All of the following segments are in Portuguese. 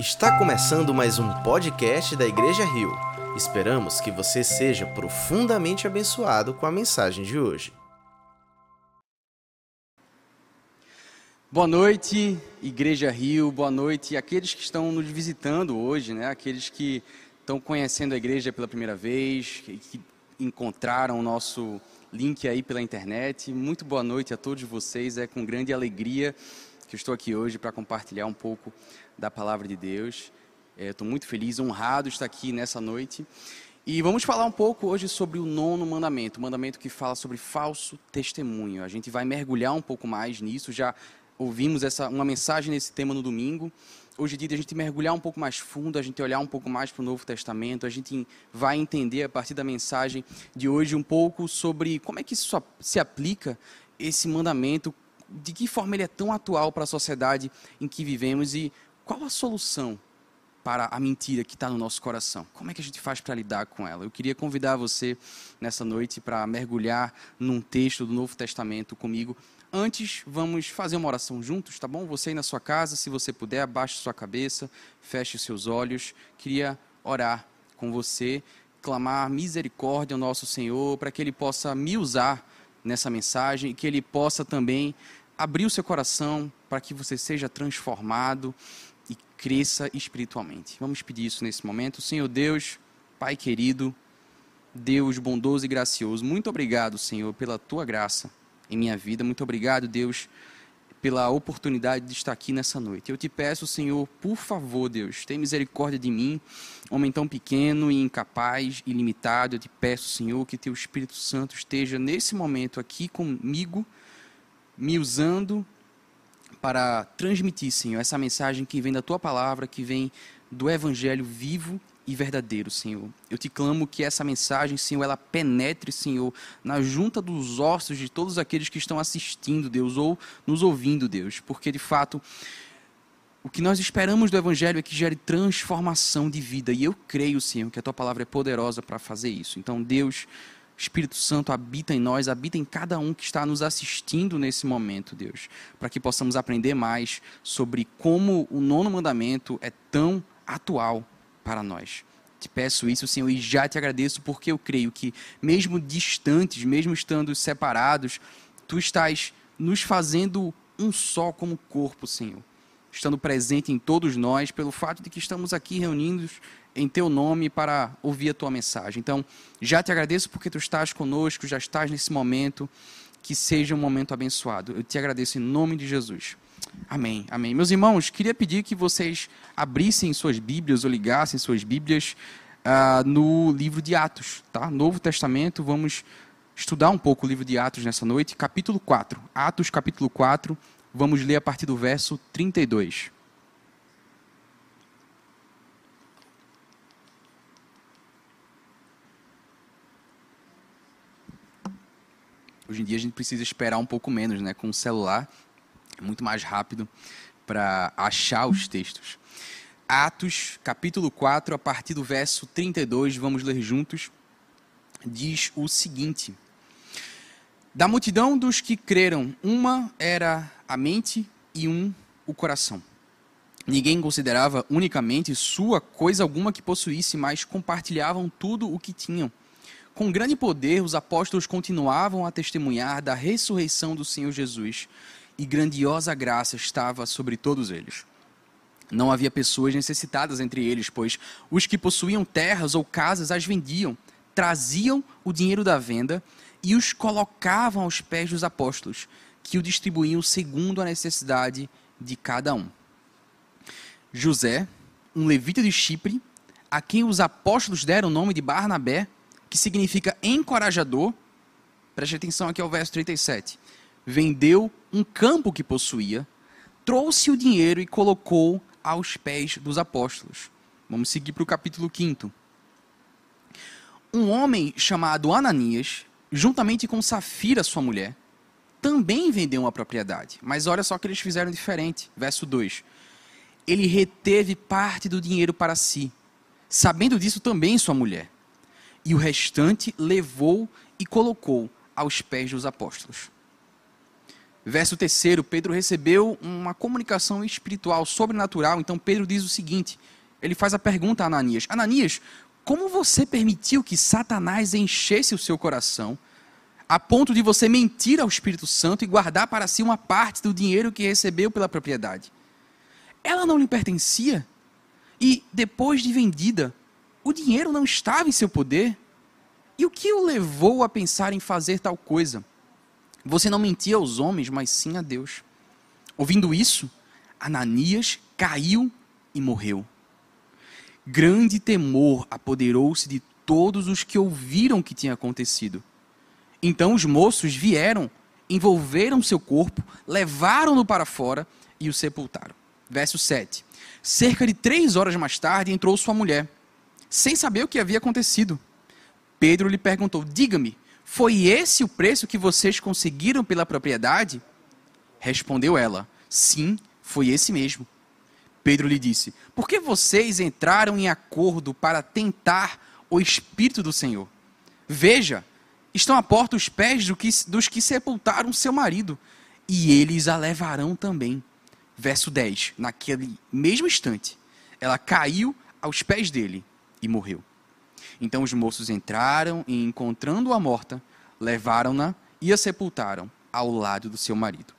Está começando mais um podcast da Igreja Rio. Esperamos que você seja profundamente abençoado com a mensagem de hoje. Boa noite, Igreja Rio. Boa noite aqueles que estão nos visitando hoje, né? Aqueles que estão conhecendo a igreja pela primeira vez, que encontraram o nosso link aí pela internet. Muito boa noite a todos vocês. É com grande alegria que eu estou aqui hoje para compartilhar um pouco da palavra de Deus. Estou é, muito feliz, honrado de estar aqui nessa noite. E vamos falar um pouco hoje sobre o nono mandamento, o mandamento que fala sobre falso testemunho. A gente vai mergulhar um pouco mais nisso. Já ouvimos essa, uma mensagem nesse tema no domingo. Hoje é dia a gente mergulhar um pouco mais fundo, a gente olhar um pouco mais para o Novo Testamento, a gente vai entender a partir da mensagem de hoje um pouco sobre como é que isso se aplica, esse mandamento, de que forma ele é tão atual para a sociedade em que vivemos e qual a solução para a mentira que está no nosso coração? Como é que a gente faz para lidar com ela? Eu queria convidar você nessa noite para mergulhar num texto do Novo Testamento comigo. Antes, vamos fazer uma oração juntos, tá bom? Você aí na sua casa, se você puder, abaixe sua cabeça, feche seus olhos. Queria orar com você, clamar misericórdia ao nosso Senhor, para que Ele possa me usar nessa mensagem e que Ele possa também abrir o seu coração para que você seja transformado e cresça espiritualmente. Vamos pedir isso nesse momento. Senhor Deus, Pai querido, Deus bondoso e gracioso, muito obrigado, Senhor, pela tua graça em minha vida. Muito obrigado, Deus, pela oportunidade de estar aqui nessa noite. Eu te peço, Senhor, por favor, Deus, tem misericórdia de mim, homem tão pequeno e incapaz e limitado. Eu te peço, Senhor, que teu Espírito Santo esteja nesse momento aqui comigo, me usando para transmitir, Senhor, essa mensagem que vem da tua palavra, que vem do evangelho vivo e verdadeiro, Senhor. Eu te clamo que essa mensagem, Senhor, ela penetre, Senhor, na junta dos ossos de todos aqueles que estão assistindo, Deus, ou nos ouvindo, Deus, porque de fato o que nós esperamos do Evangelho é que gere transformação de vida. E eu creio, Senhor, que a tua palavra é poderosa para fazer isso. Então, Deus, Espírito Santo habita em nós, habita em cada um que está nos assistindo nesse momento, Deus, para que possamos aprender mais sobre como o nono mandamento é tão atual para nós. Te peço isso, Senhor, e já te agradeço porque eu creio que, mesmo distantes, mesmo estando separados, tu estás nos fazendo um só como corpo, Senhor. Estando presente em todos nós, pelo fato de que estamos aqui reunidos em teu nome para ouvir a tua mensagem. Então, já te agradeço porque tu estás conosco, já estás nesse momento, que seja um momento abençoado. Eu te agradeço em nome de Jesus. Amém, amém. Meus irmãos, queria pedir que vocês abrissem suas Bíblias ou ligassem suas Bíblias uh, no livro de Atos, tá? Novo Testamento, vamos estudar um pouco o livro de Atos nessa noite, capítulo 4. Atos, capítulo 4, vamos ler a partir do verso 32. Hoje em dia a gente precisa esperar um pouco menos, né? Com o celular é muito mais rápido para achar os textos. Atos, capítulo 4, a partir do verso 32, vamos ler juntos. Diz o seguinte: Da multidão dos que creram, uma era a mente e um o coração. Ninguém considerava unicamente sua coisa alguma que possuísse, mas compartilhavam tudo o que tinham. Com grande poder, os apóstolos continuavam a testemunhar da ressurreição do Senhor Jesus, e grandiosa graça estava sobre todos eles. Não havia pessoas necessitadas entre eles, pois os que possuíam terras ou casas as vendiam, traziam o dinheiro da venda e os colocavam aos pés dos apóstolos, que o distribuíam segundo a necessidade de cada um. José, um levita de Chipre, a quem os apóstolos deram o nome de Barnabé, que significa encorajador. Preste atenção aqui ao verso 37. Vendeu um campo que possuía, trouxe o dinheiro e colocou aos pés dos apóstolos. Vamos seguir para o capítulo 5. Um homem chamado Ananias, juntamente com Safira, sua mulher, também vendeu uma propriedade. Mas olha só o que eles fizeram diferente. Verso 2. Ele reteve parte do dinheiro para si, sabendo disso também sua mulher e o restante levou e colocou aos pés dos apóstolos. Verso 3, Pedro recebeu uma comunicação espiritual, sobrenatural. Então Pedro diz o seguinte: ele faz a pergunta a Ananias: Ananias, como você permitiu que Satanás enchesse o seu coração, a ponto de você mentir ao Espírito Santo e guardar para si uma parte do dinheiro que recebeu pela propriedade? Ela não lhe pertencia? E depois de vendida, o dinheiro não estava em seu poder? E o que o levou a pensar em fazer tal coisa? Você não mentia aos homens, mas sim a Deus. Ouvindo isso, Ananias caiu e morreu. Grande temor apoderou-se de todos os que ouviram o que tinha acontecido. Então os moços vieram, envolveram seu corpo, levaram-no para fora e o sepultaram. Verso 7. Cerca de três horas mais tarde entrou sua mulher, sem saber o que havia acontecido. Pedro lhe perguntou: Diga-me, foi esse o preço que vocês conseguiram pela propriedade? Respondeu ela: Sim, foi esse mesmo. Pedro lhe disse: Por que vocês entraram em acordo para tentar o Espírito do Senhor? Veja, estão à porta os pés do que, dos que sepultaram seu marido, e eles a levarão também. Verso 10: Naquele mesmo instante, ela caiu aos pés dele e morreu. Então os moços entraram e, encontrando-a morta, levaram-na e a sepultaram ao lado do seu marido.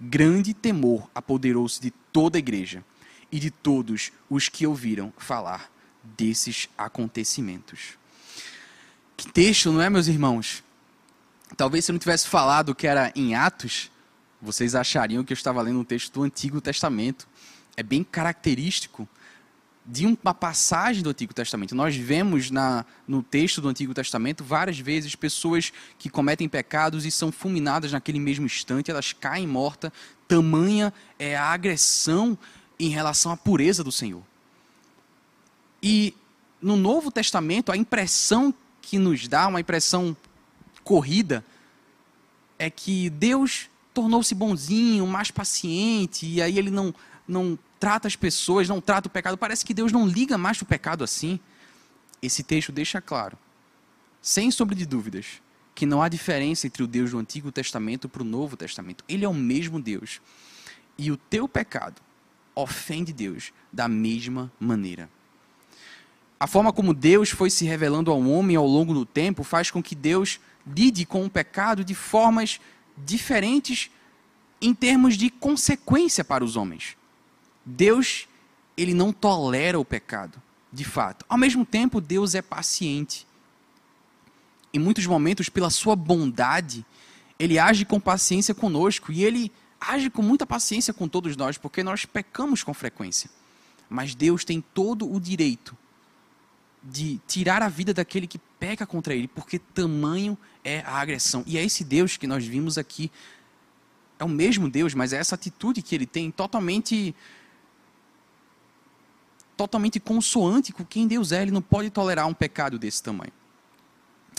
Grande temor apoderou-se de toda a igreja e de todos os que ouviram falar desses acontecimentos. Que texto, não é, meus irmãos? Talvez se eu não tivesse falado que era em Atos, vocês achariam que eu estava lendo um texto do Antigo Testamento. É bem característico de uma passagem do Antigo Testamento. Nós vemos na, no texto do Antigo Testamento várias vezes pessoas que cometem pecados e são fulminadas naquele mesmo instante, elas caem mortas, tamanha é a agressão em relação à pureza do Senhor. E no Novo Testamento, a impressão que nos dá, uma impressão corrida, é que Deus tornou-se bonzinho, mais paciente, e aí ele não, não trata as pessoas, não trata o pecado. Parece que Deus não liga mais o pecado assim. Esse texto deixa claro, sem sombra de dúvidas, que não há diferença entre o Deus do Antigo Testamento para o Novo Testamento. Ele é o mesmo Deus. E o teu pecado ofende Deus da mesma maneira. A forma como Deus foi se revelando ao homem ao longo do tempo faz com que Deus lide com o pecado de formas diferentes em termos de consequência para os homens. Deus, ele não tolera o pecado, de fato. Ao mesmo tempo, Deus é paciente. Em muitos momentos, pela sua bondade, ele age com paciência conosco e ele age com muita paciência com todos nós, porque nós pecamos com frequência. Mas Deus tem todo o direito de tirar a vida daquele que peca contra ele, porque tamanho é a agressão. E é esse Deus que nós vimos aqui. É o mesmo Deus, mas é essa atitude que ele tem totalmente totalmente consoante com quem Deus é, ele não pode tolerar um pecado desse tamanho.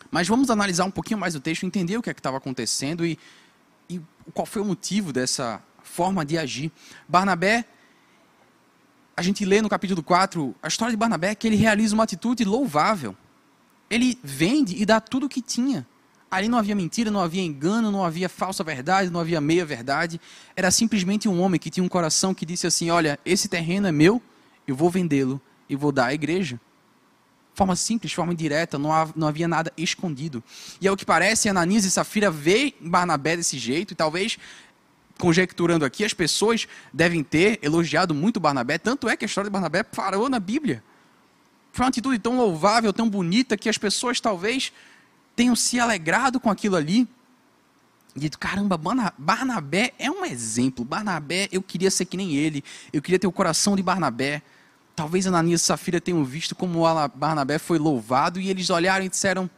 Mas vamos analisar um pouquinho mais o texto, entender o que é que estava acontecendo e, qual foi o motivo dessa forma de agir. Barnabé, a gente lê no capítulo 4, a história de Barnabé, que ele realiza uma atitude louvável. Ele vende e dá tudo o que tinha. Ali não havia mentira, não havia engano, não havia falsa verdade, não havia meia verdade. Era simplesmente um homem que tinha um coração que disse assim: Olha, esse terreno é meu, eu vou vendê-lo e vou dar à igreja. Forma simples, forma direta, não, não havia nada escondido. E ao que parece, Ananias e Safira vê Barnabé desse jeito, e talvez, conjecturando aqui, as pessoas devem ter elogiado muito Barnabé, tanto é que a história de Barnabé parou na Bíblia. Foi uma atitude tão louvável, tão bonita, que as pessoas talvez tenham se alegrado com aquilo ali. E dito, caramba, Barnabé é um exemplo. Barnabé, eu queria ser que nem ele. Eu queria ter o coração de Barnabé. Talvez Ananias e Safira tenham visto como Barnabé foi louvado e eles olharam e disseram: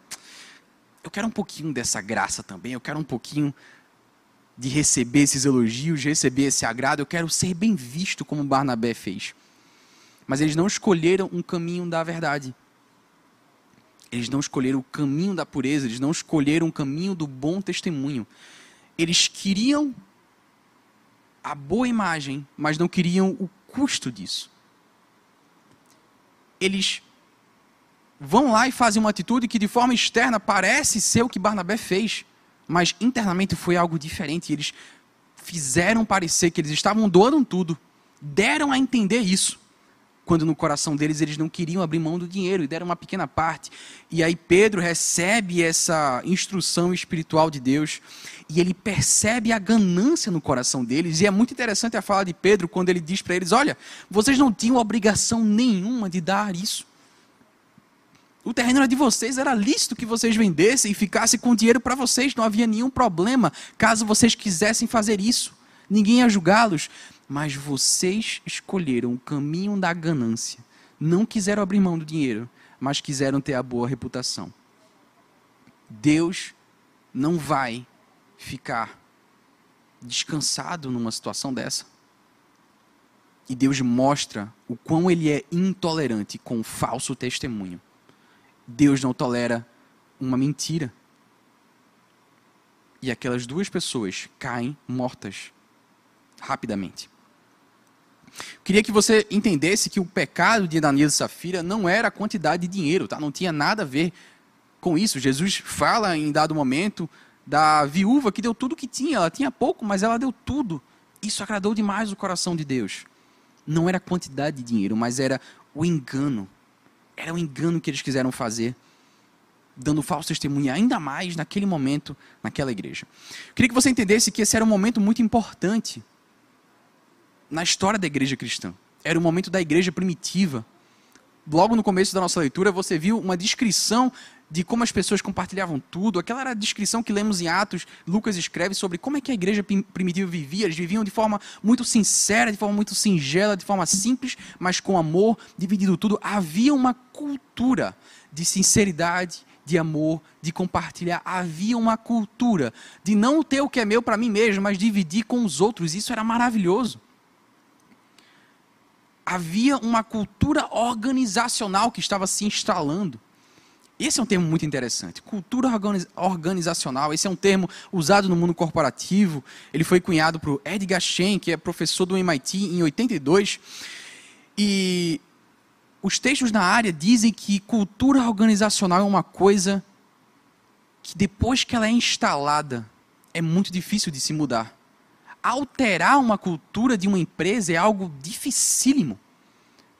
Eu quero um pouquinho dessa graça também, eu quero um pouquinho de receber esses elogios, receber esse agrado, eu quero ser bem visto como Barnabé fez. Mas eles não escolheram um caminho da verdade. Eles não escolheram o caminho da pureza, eles não escolheram o caminho do bom testemunho. Eles queriam a boa imagem, mas não queriam o custo disso eles vão lá e fazem uma atitude que de forma externa parece ser o que Barnabé fez, mas internamente foi algo diferente. Eles fizeram parecer que eles estavam doando tudo, deram a entender isso, quando no coração deles eles não queriam abrir mão do dinheiro e deram uma pequena parte. E aí Pedro recebe essa instrução espiritual de Deus e ele percebe a ganância no coração deles. E é muito interessante a fala de Pedro quando ele diz para eles: Olha, vocês não tinham obrigação nenhuma de dar isso. O terreno era de vocês, era lícito que vocês vendessem e ficassem com dinheiro para vocês, não havia nenhum problema caso vocês quisessem fazer isso. Ninguém ia julgá-los. Mas vocês escolheram o caminho da ganância. Não quiseram abrir mão do dinheiro, mas quiseram ter a boa reputação. Deus não vai ficar descansado numa situação dessa. E Deus mostra o quão ele é intolerante com o falso testemunho. Deus não tolera uma mentira. E aquelas duas pessoas caem mortas rapidamente. Queria que você entendesse que o pecado de Ananias e Safira não era a quantidade de dinheiro, tá? não tinha nada a ver com isso. Jesus fala em dado momento da viúva que deu tudo que tinha, ela tinha pouco, mas ela deu tudo. Isso agradou demais o coração de Deus. Não era a quantidade de dinheiro, mas era o engano era um engano que eles quiseram fazer, dando falso testemunho ainda mais naquele momento, naquela igreja. Queria que você entendesse que esse era um momento muito importante na história da igreja cristã. Era o momento da igreja primitiva. Logo no começo da nossa leitura, você viu uma descrição de como as pessoas compartilhavam tudo. Aquela era a descrição que lemos em Atos. Lucas escreve sobre como é que a igreja primitiva vivia. Eles viviam de forma muito sincera, de forma muito singela, de forma simples, mas com amor, dividido tudo. Havia uma cultura de sinceridade, de amor, de compartilhar. Havia uma cultura de não ter o que é meu para mim mesmo, mas dividir com os outros. Isso era maravilhoso. Havia uma cultura organizacional que estava se instalando. Esse é um termo muito interessante. Cultura organizacional, esse é um termo usado no mundo corporativo. Ele foi cunhado por Edgar Shen, que é professor do MIT em 82. E os textos na área dizem que cultura organizacional é uma coisa que depois que ela é instalada, é muito difícil de se mudar. Alterar uma cultura de uma empresa é algo dificílimo.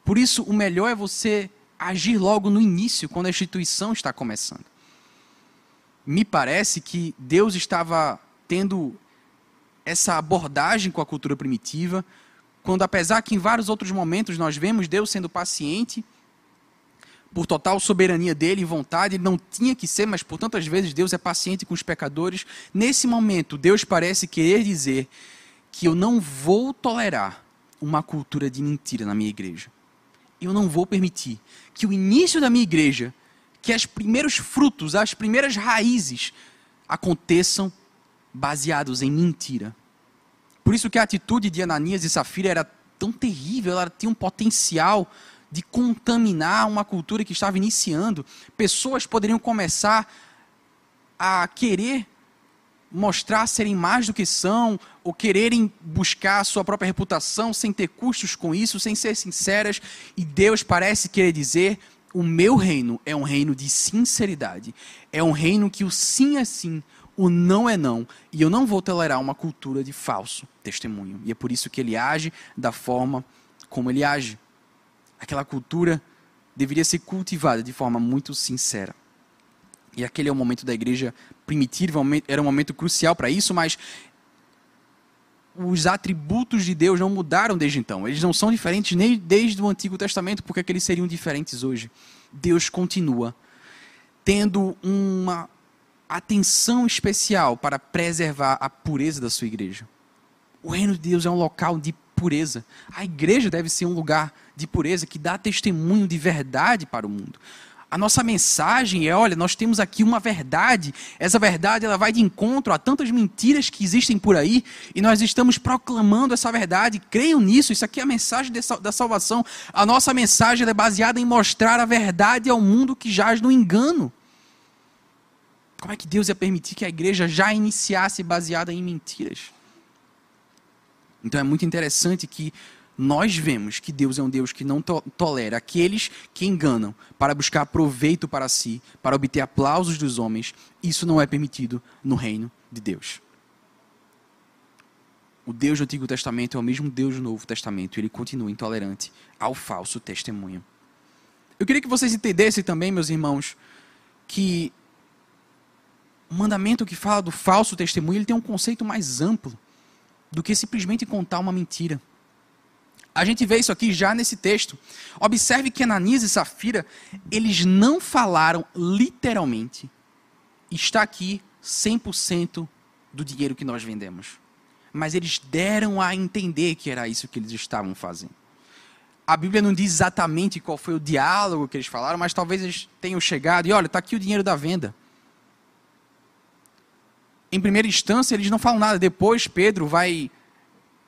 Por isso, o melhor é você agir logo no início, quando a instituição está começando. Me parece que Deus estava tendo essa abordagem com a cultura primitiva, quando, apesar que em vários outros momentos nós vemos Deus sendo paciente, por total soberania dele e vontade, não tinha que ser, mas por tantas vezes Deus é paciente com os pecadores. Nesse momento, Deus parece querer dizer que eu não vou tolerar uma cultura de mentira na minha igreja eu não vou permitir que o início da minha igreja, que os primeiros frutos, as primeiras raízes aconteçam baseados em mentira. Por isso que a atitude de Ananias e Safira era tão terrível, ela tinha um potencial de contaminar uma cultura que estava iniciando. Pessoas poderiam começar a querer mostrar serem mais do que são, ou quererem buscar sua própria reputação sem ter custos com isso, sem ser sinceras. E Deus parece querer dizer: o meu reino é um reino de sinceridade. É um reino que o sim é sim, o não é não. E eu não vou tolerar uma cultura de falso testemunho. E é por isso que ele age da forma como ele age. Aquela cultura deveria ser cultivada de forma muito sincera. E aquele é o momento da igreja primitiva, era um momento crucial para isso, mas os atributos de Deus não mudaram desde então. Eles não são diferentes nem desde o Antigo Testamento, porque que eles seriam diferentes hoje? Deus continua tendo uma atenção especial para preservar a pureza da sua igreja. O reino de Deus é um local de pureza. A igreja deve ser um lugar de pureza que dá testemunho de verdade para o mundo. A nossa mensagem é, olha, nós temos aqui uma verdade. Essa verdade ela vai de encontro a tantas mentiras que existem por aí e nós estamos proclamando essa verdade. Creiam nisso. Isso aqui é a mensagem da salvação. A nossa mensagem é baseada em mostrar a verdade ao mundo que jaz no engano. Como é que Deus ia permitir que a igreja já iniciasse baseada em mentiras? Então é muito interessante que nós vemos que Deus é um Deus que não to tolera aqueles que enganam para buscar proveito para si, para obter aplausos dos homens. Isso não é permitido no reino de Deus. O Deus do Antigo Testamento é o mesmo Deus do Novo Testamento. Ele continua intolerante ao falso testemunho. Eu queria que vocês entendessem também, meus irmãos, que o mandamento que fala do falso testemunho ele tem um conceito mais amplo do que simplesmente contar uma mentira. A gente vê isso aqui já nesse texto. Observe que Ananias e Safira, eles não falaram literalmente. Está aqui 100% do dinheiro que nós vendemos. Mas eles deram a entender que era isso que eles estavam fazendo. A Bíblia não diz exatamente qual foi o diálogo que eles falaram, mas talvez eles tenham chegado e olha, está aqui o dinheiro da venda. Em primeira instância, eles não falam nada. Depois, Pedro vai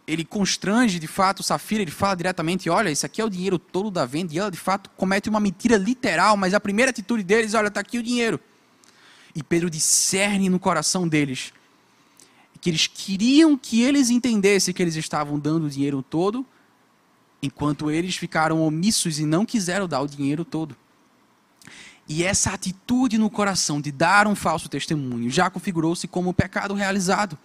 ele constrange de fato Safira, ele fala diretamente: olha, isso aqui é o dinheiro todo da venda, e ela de fato comete uma mentira literal, mas a primeira atitude deles: olha, está aqui o dinheiro. E Pedro discerne no coração deles que eles queriam que eles entendessem que eles estavam dando o dinheiro todo, enquanto eles ficaram omissos e não quiseram dar o dinheiro todo. E essa atitude no coração de dar um falso testemunho já configurou-se como pecado realizado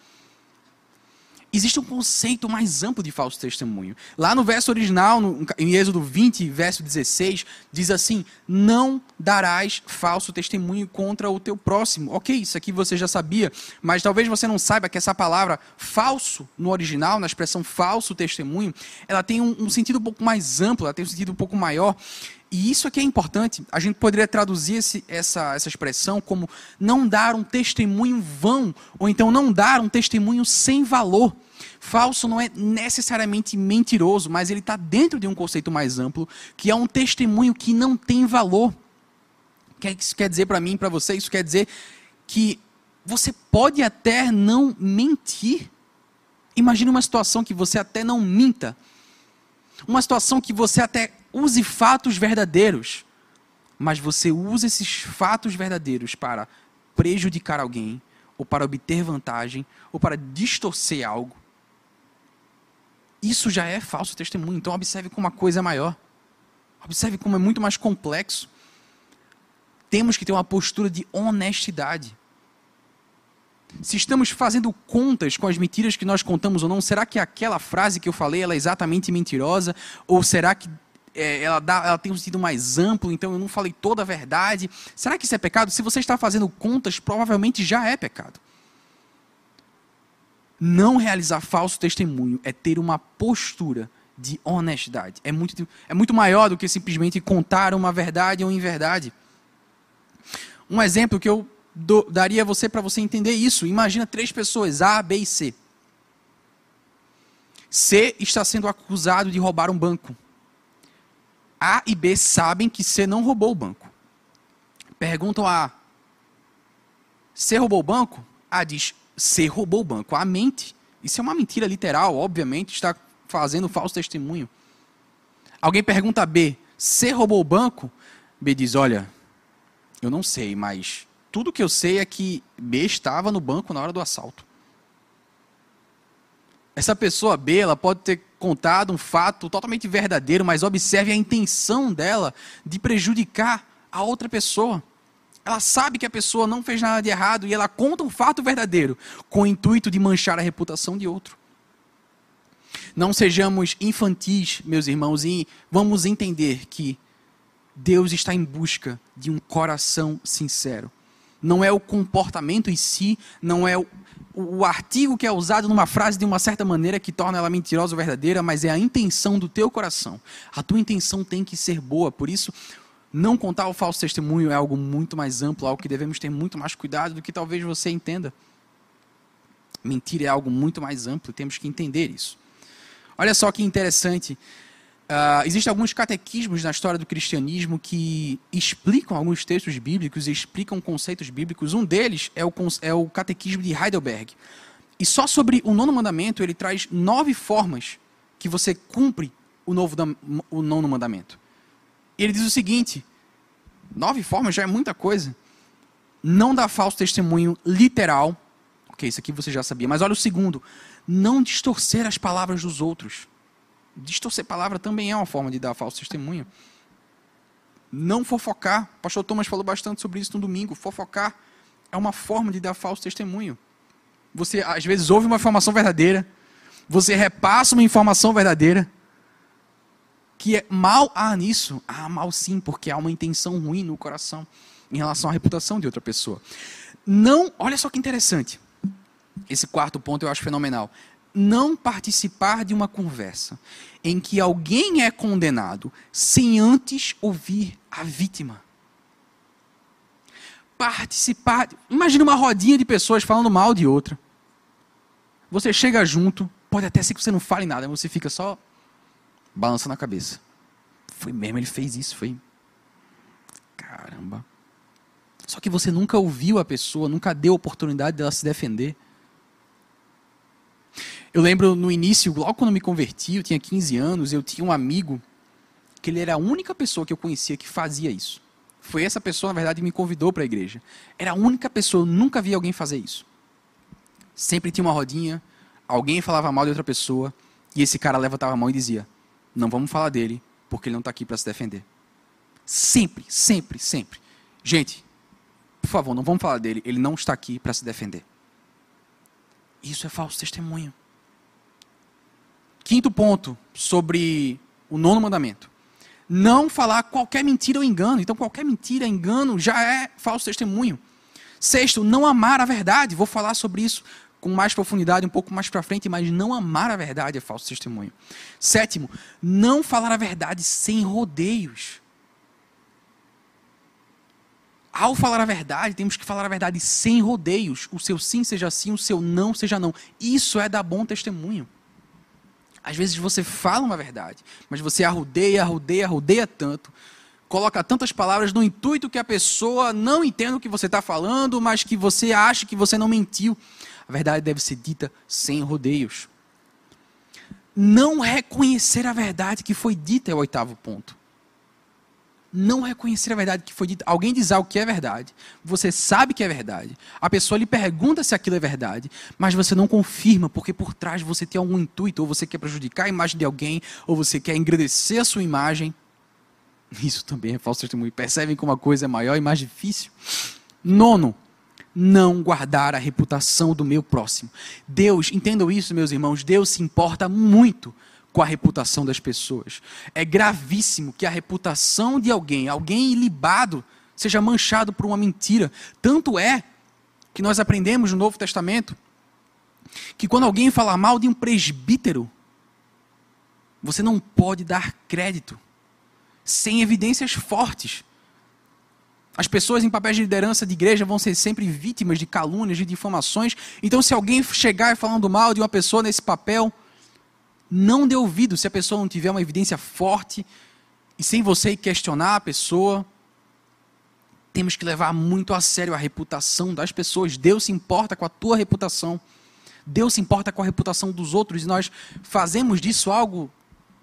existe um conceito mais amplo de falso testemunho. Lá no verso original, no, em Êxodo 20, verso 16, diz assim: Não darás falso testemunho contra o teu próximo. Ok, isso aqui você já sabia, mas talvez você não saiba que essa palavra falso, no original, na expressão falso testemunho, ela tem um, um sentido um pouco mais amplo, ela tem um sentido um pouco maior. E isso aqui é importante. A gente poderia traduzir esse, essa, essa expressão como não dar um testemunho vão, ou então não dar um testemunho sem valor. Falso não é necessariamente mentiroso, mas ele está dentro de um conceito mais amplo, que é um testemunho que não tem valor. O que isso quer dizer para mim e para você? Isso quer dizer que você pode até não mentir. Imagine uma situação que você até não minta. Uma situação que você até use fatos verdadeiros, mas você usa esses fatos verdadeiros para prejudicar alguém, ou para obter vantagem, ou para distorcer algo. Isso já é falso testemunho. Então observe como a coisa é maior. Observe como é muito mais complexo. Temos que ter uma postura de honestidade. Se estamos fazendo contas com as mentiras que nós contamos ou não, será que aquela frase que eu falei é exatamente mentirosa? Ou será que é, ela, dá, ela tem um sentido mais amplo, então eu não falei toda a verdade. Será que isso é pecado? Se você está fazendo contas, provavelmente já é pecado. Não realizar falso testemunho é ter uma postura de honestidade. É muito, é muito maior do que simplesmente contar uma verdade ou inverdade. Um exemplo que eu do, daria a você para você entender isso. Imagina três pessoas, A, B e C. C está sendo acusado de roubar um banco. A e B sabem que C não roubou o banco. Perguntam a A: C roubou o banco? A diz: C roubou o banco. A mente. Isso é uma mentira literal, obviamente, está fazendo falso testemunho. Alguém pergunta a B: C roubou o banco? B diz: Olha, eu não sei, mas tudo que eu sei é que B estava no banco na hora do assalto. Essa pessoa B, ela pode ter contado um fato totalmente verdadeiro, mas observe a intenção dela de prejudicar a outra pessoa. Ela sabe que a pessoa não fez nada de errado e ela conta um fato verdadeiro com o intuito de manchar a reputação de outro. Não sejamos infantis, meus irmãos, e vamos entender que Deus está em busca de um coração sincero. Não é o comportamento em si, não é o, artigo que é usado numa frase de uma certa maneira que torna ela mentirosa ou verdadeira, mas é a intenção do teu coração. A tua intenção tem que ser boa, por isso não contar o falso testemunho é algo muito mais amplo, algo que devemos ter muito mais cuidado do que talvez você entenda. Mentir é algo muito mais amplo, temos que entender isso. Olha só que interessante. Uh, existem alguns catequismos na história do cristianismo que explicam alguns textos bíblicos e explicam conceitos bíblicos. Um deles é o, é o catequismo de Heidelberg. E só sobre o nono mandamento ele traz nove formas que você cumpre o, novo, o nono mandamento. Ele diz o seguinte: nove formas já é muita coisa. Não dá falso testemunho literal. Ok, isso aqui você já sabia. Mas olha o segundo: não distorcer as palavras dos outros distorcer palavra também é uma forma de dar falso testemunho. Não fofocar. O pastor Thomas falou bastante sobre isso no domingo. Fofocar é uma forma de dar falso testemunho. Você, às vezes, ouve uma informação verdadeira, Você repassa uma informação verdadeira que é mal há nisso. Há mal sim, porque há uma intenção ruim no coração em relação à reputação de outra pessoa. Não, olha só que interessante. Esse quarto ponto eu acho fenomenal. Não participar de uma conversa em que alguém é condenado sem antes ouvir a vítima. Participar. Imagina uma rodinha de pessoas falando mal de outra. Você chega junto, pode até ser que você não fale nada, você fica só balançando a cabeça. Foi mesmo, ele fez isso, foi. Caramba. Só que você nunca ouviu a pessoa, nunca deu oportunidade dela se defender. Eu lembro no início, logo quando me converti, eu tinha 15 anos, eu tinha um amigo que ele era a única pessoa que eu conhecia que fazia isso. Foi essa pessoa, na verdade, que me convidou para a igreja. Era a única pessoa, eu nunca vi alguém fazer isso. Sempre tinha uma rodinha, alguém falava mal de outra pessoa, e esse cara levantava a mão e dizia: Não vamos falar dele, porque ele não está aqui para se defender. Sempre, sempre, sempre. Gente, por favor, não vamos falar dele, ele não está aqui para se defender. Isso é falso testemunho. Quinto ponto sobre o nono mandamento. Não falar qualquer mentira ou engano. Então, qualquer mentira, engano, já é falso testemunho. Sexto, não amar a verdade. Vou falar sobre isso com mais profundidade um pouco mais para frente, mas não amar a verdade é falso testemunho. Sétimo, não falar a verdade sem rodeios. Ao falar a verdade, temos que falar a verdade sem rodeios. O seu sim seja sim, o seu não seja não. Isso é dar bom testemunho. Às vezes você fala uma verdade, mas você arrudeia, arrudeia, arrudeia tanto, coloca tantas palavras no intuito que a pessoa não entenda o que você está falando, mas que você acha que você não mentiu. A verdade deve ser dita sem rodeios. Não reconhecer a verdade que foi dita é o oitavo ponto não reconhecer a verdade que foi dita. Alguém diz algo que é verdade, você sabe que é verdade, a pessoa lhe pergunta se aquilo é verdade, mas você não confirma, porque por trás você tem algum intuito, ou você quer prejudicar a imagem de alguém, ou você quer engrandecer a sua imagem. Isso também é falso testemunho. Percebem como a coisa é maior e mais difícil? Nono, não guardar a reputação do meu próximo. Deus, entendam isso, meus irmãos, Deus se importa muito com a reputação das pessoas. É gravíssimo que a reputação de alguém, alguém ilibado, seja manchado por uma mentira. Tanto é que nós aprendemos no Novo Testamento que quando alguém fala mal de um presbítero, você não pode dar crédito sem evidências fortes. As pessoas em papéis de liderança de igreja vão ser sempre vítimas de calúnias, de difamações. Então, se alguém chegar falando mal de uma pessoa nesse papel, não dê ouvido se a pessoa não tiver uma evidência forte e sem você questionar a pessoa. Temos que levar muito a sério a reputação das pessoas. Deus se importa com a tua reputação. Deus se importa com a reputação dos outros e nós fazemos disso algo,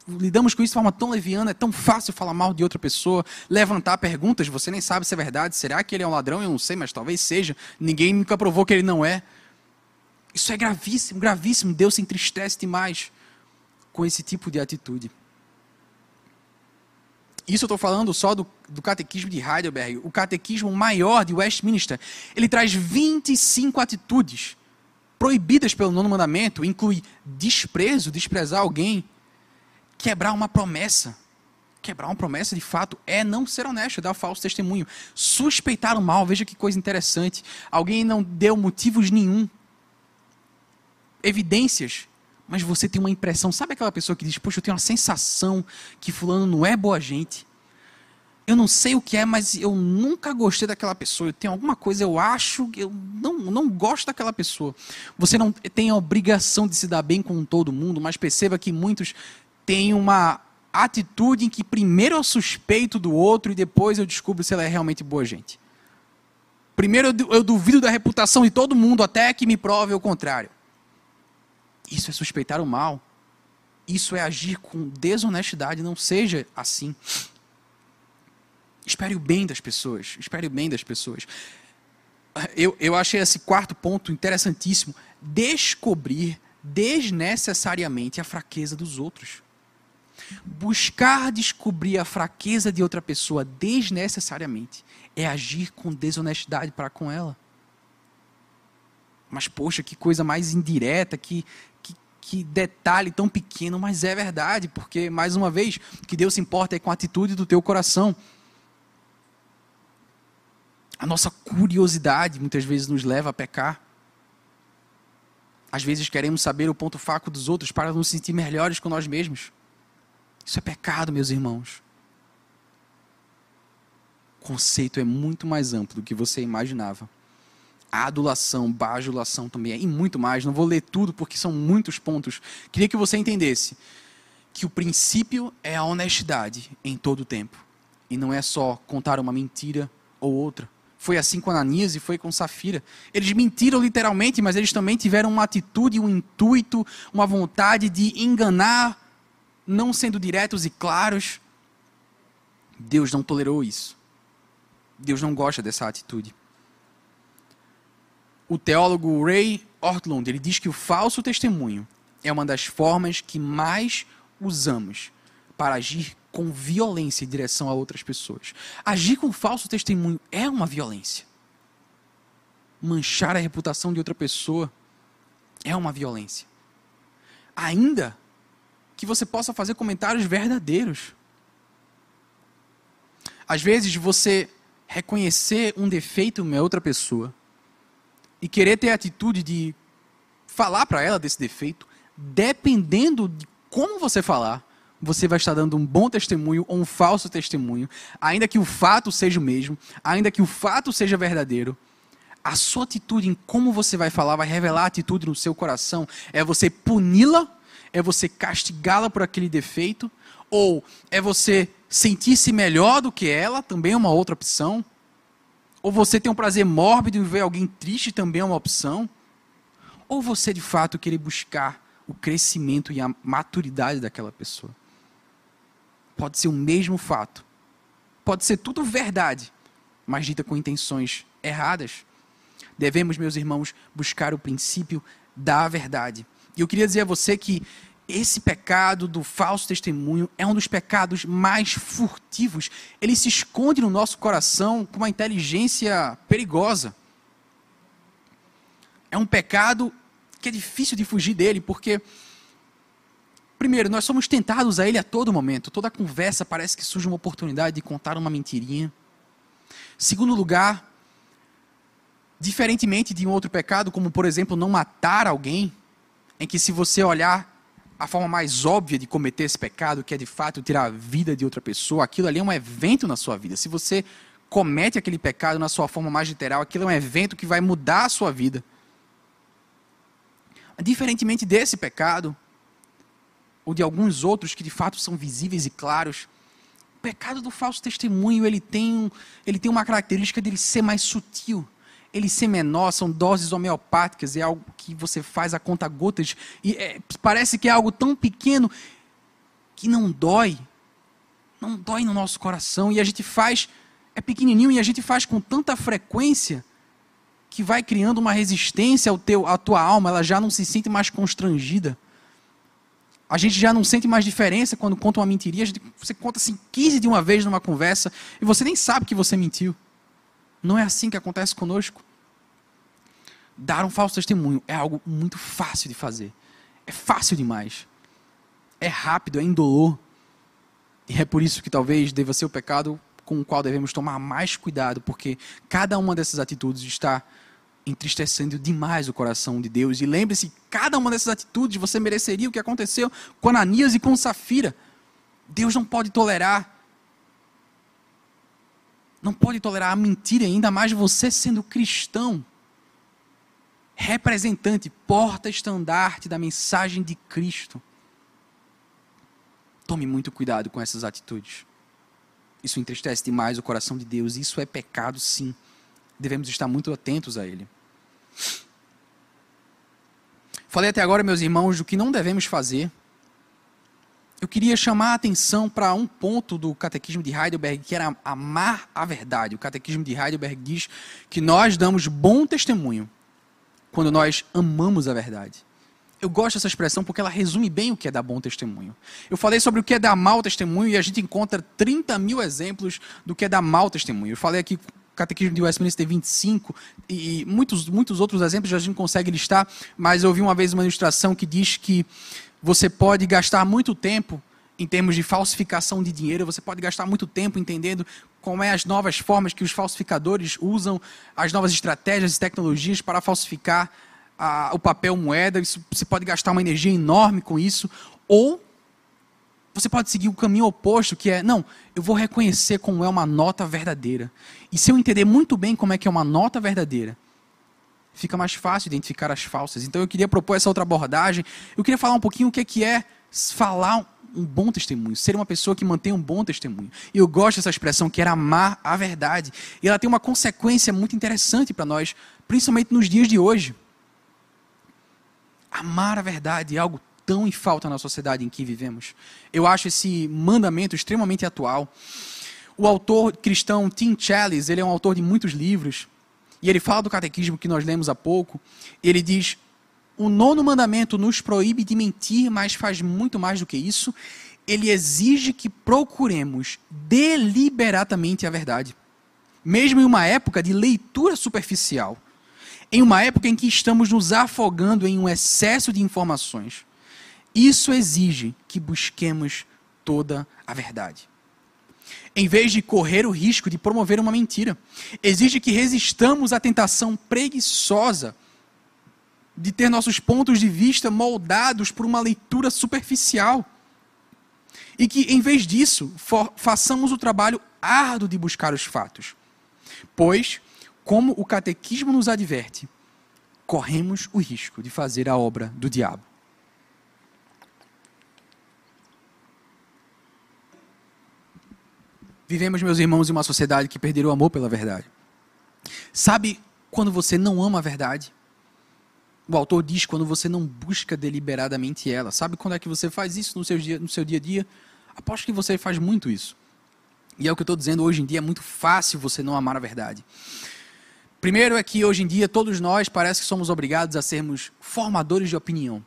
lidamos com isso de forma tão leviana, é tão fácil falar mal de outra pessoa, levantar perguntas, você nem sabe se é verdade, será que ele é um ladrão? Eu não sei, mas talvez seja. Ninguém nunca provou que ele não é. Isso é gravíssimo, gravíssimo. Deus se entristece demais com esse tipo de atitude. Isso eu estou falando só do, do, catequismo de Heidelberg. O catequismo maior de Westminster, ele traz 25 atitudes proibidas pelo nono mandamento. Inclui desprezo, desprezar alguém, quebrar uma promessa. Quebrar uma promessa, de fato, é não ser honesto, é dar falso testemunho. Suspeitar o mal, veja que coisa interessante. Alguém não deu motivos nenhum, evidências mas você tem uma impressão. Sabe aquela pessoa que diz: Poxa, eu tenho uma sensação que Fulano não é boa gente. Eu não sei o que é, mas eu nunca gostei daquela pessoa. Eu tenho alguma coisa, eu acho, eu não, não gosto daquela pessoa. Você não tem a obrigação de se dar bem com todo mundo, mas perceba que muitos têm uma atitude em que primeiro eu suspeito do outro e depois eu descubro se ela é realmente boa gente. Primeiro eu duvido da reputação de todo mundo até que me prove o contrário. Isso é suspeitar o mal. Isso é agir com desonestidade. Não seja assim. Espere o bem das pessoas. Espere o bem das pessoas. Eu, eu achei esse quarto ponto interessantíssimo. Descobrir desnecessariamente a fraqueza dos outros. Buscar descobrir a fraqueza de outra pessoa desnecessariamente é agir com desonestidade para com ela. Mas, poxa, que coisa mais indireta, que, que detalhe tão pequeno, mas é verdade, porque, mais uma vez, o que Deus se importa é com a atitude do teu coração. A nossa curiosidade muitas vezes nos leva a pecar. Às vezes queremos saber o ponto fraco dos outros para nos sentir melhores com nós mesmos. Isso é pecado, meus irmãos. O conceito é muito mais amplo do que você imaginava adulação, bajulação também é, e muito mais. Não vou ler tudo porque são muitos pontos. Queria que você entendesse que o princípio é a honestidade em todo o tempo. E não é só contar uma mentira ou outra. Foi assim com Ananias e foi com Safira. Eles mentiram literalmente, mas eles também tiveram uma atitude, um intuito, uma vontade de enganar, não sendo diretos e claros. Deus não tolerou isso. Deus não gosta dessa atitude o teólogo Ray Ortlund, ele diz que o falso testemunho é uma das formas que mais usamos para agir com violência em direção a outras pessoas. Agir com falso testemunho é uma violência. Manchar a reputação de outra pessoa é uma violência. Ainda que você possa fazer comentários verdadeiros. Às vezes você reconhecer um defeito em outra pessoa e querer ter a atitude de falar para ela desse defeito, dependendo de como você falar, você vai estar dando um bom testemunho ou um falso testemunho, ainda que o fato seja o mesmo, ainda que o fato seja verdadeiro. A sua atitude em como você vai falar vai revelar a atitude no seu coração. É você puni-la? É você castigá-la por aquele defeito? Ou é você sentir-se melhor do que ela? Também é uma outra opção. Ou você tem um prazer mórbido em ver alguém triste também é uma opção. Ou você de fato querer buscar o crescimento e a maturidade daquela pessoa. Pode ser o mesmo fato. Pode ser tudo verdade, mas dita com intenções erradas. Devemos, meus irmãos, buscar o princípio da verdade. E eu queria dizer a você que esse pecado do falso testemunho é um dos pecados mais furtivos. Ele se esconde no nosso coração com uma inteligência perigosa. É um pecado que é difícil de fugir dele, porque, primeiro, nós somos tentados a ele a todo momento. Toda conversa parece que surge uma oportunidade de contar uma mentirinha. Segundo lugar, diferentemente de um outro pecado, como, por exemplo, não matar alguém, em que se você olhar a forma mais óbvia de cometer esse pecado, que é de fato tirar a vida de outra pessoa, aquilo ali é um evento na sua vida. Se você comete aquele pecado na sua forma mais literal, aquilo é um evento que vai mudar a sua vida. Diferentemente desse pecado, ou de alguns outros que de fato são visíveis e claros, o pecado do falso testemunho ele tem, ele tem uma característica de ele ser mais sutil ele ser menor, são doses homeopáticas, é algo que você faz a conta gotas, e é, parece que é algo tão pequeno que não dói, não dói no nosso coração, e a gente faz, é pequenininho e a gente faz com tanta frequência que vai criando uma resistência ao teu, à tua alma, ela já não se sente mais constrangida. A gente já não sente mais diferença quando conta uma mentirinha, gente, você conta assim 15 de uma vez numa conversa e você nem sabe que você mentiu. Não é assim que acontece conosco. Dar um falso testemunho é algo muito fácil de fazer. É fácil demais. É rápido, é indolor. E é por isso que talvez deva ser o pecado com o qual devemos tomar mais cuidado, porque cada uma dessas atitudes está entristecendo demais o coração de Deus. E lembre-se, cada uma dessas atitudes você mereceria o que aconteceu com Ananias e com Safira. Deus não pode tolerar não pode tolerar a mentira, ainda mais você sendo cristão. Representante, porta-estandarte da mensagem de Cristo. Tome muito cuidado com essas atitudes. Isso entristece demais o coração de Deus. Isso é pecado, sim. Devemos estar muito atentos a ele. Falei até agora, meus irmãos, do que não devemos fazer eu queria chamar a atenção para um ponto do Catequismo de Heidelberg, que era amar a verdade. O Catequismo de Heidelberg diz que nós damos bom testemunho quando nós amamos a verdade. Eu gosto dessa expressão porque ela resume bem o que é dar bom testemunho. Eu falei sobre o que é dar mau testemunho e a gente encontra 30 mil exemplos do que é dar mau testemunho. Eu falei aqui Catequismo de Westminster 25 e muitos, muitos outros exemplos a gente consegue listar, mas eu ouvi uma vez uma ilustração que diz que você pode gastar muito tempo em termos de falsificação de dinheiro, você pode gastar muito tempo entendendo como é as novas formas que os falsificadores usam, as novas estratégias e tecnologias para falsificar a, o papel moeda. Isso, você pode gastar uma energia enorme com isso, ou você pode seguir o caminho oposto, que é, não, eu vou reconhecer como é uma nota verdadeira. E se eu entender muito bem como é que é uma nota verdadeira, fica mais fácil identificar as falsas. Então eu queria propor essa outra abordagem. Eu queria falar um pouquinho o que é falar um bom testemunho, ser uma pessoa que mantém um bom testemunho. E eu gosto dessa expressão que era amar a verdade. E ela tem uma consequência muito interessante para nós, principalmente nos dias de hoje. Amar a verdade é algo tão em falta na sociedade em que vivemos. Eu acho esse mandamento extremamente atual. O autor cristão Tim Challies, ele é um autor de muitos livros, e ele fala do catequismo que nós lemos há pouco. Ele diz: o nono mandamento nos proíbe de mentir, mas faz muito mais do que isso. Ele exige que procuremos deliberadamente a verdade. Mesmo em uma época de leitura superficial, em uma época em que estamos nos afogando em um excesso de informações, isso exige que busquemos toda a verdade. Em vez de correr o risco de promover uma mentira, exige que resistamos à tentação preguiçosa de ter nossos pontos de vista moldados por uma leitura superficial. E que, em vez disso, façamos o trabalho árduo de buscar os fatos. Pois, como o catequismo nos adverte, corremos o risco de fazer a obra do diabo. Vivemos, meus irmãos, em uma sociedade que perderam o amor pela verdade. Sabe quando você não ama a verdade? O autor diz quando você não busca deliberadamente ela. Sabe quando é que você faz isso no seu dia, no seu dia a dia? Aposto que você faz muito isso. E é o que eu estou dizendo, hoje em dia é muito fácil você não amar a verdade. Primeiro é que hoje em dia todos nós parece que somos obrigados a sermos formadores de opinião.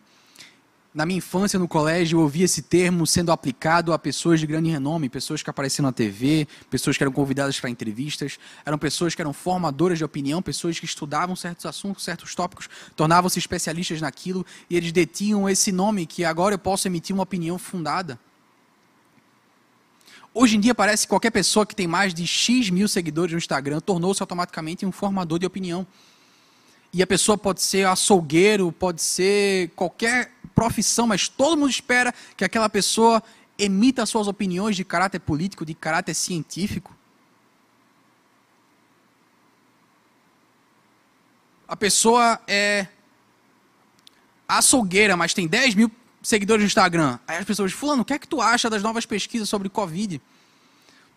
Na minha infância, no colégio, eu ouvi esse termo sendo aplicado a pessoas de grande renome, pessoas que apareciam na TV, pessoas que eram convidadas para entrevistas, eram pessoas que eram formadoras de opinião, pessoas que estudavam certos assuntos, certos tópicos, tornavam-se especialistas naquilo e eles detinham esse nome que agora eu posso emitir uma opinião fundada. Hoje em dia parece que qualquer pessoa que tem mais de X mil seguidores no Instagram tornou-se automaticamente um formador de opinião. E a pessoa pode ser açougueiro, pode ser qualquer profissão, mas todo mundo espera que aquela pessoa emita suas opiniões de caráter político, de caráter científico. A pessoa é açougueira, mas tem 10 mil seguidores no Instagram. Aí as pessoas, fulano, o que é que tu acha das novas pesquisas sobre Covid?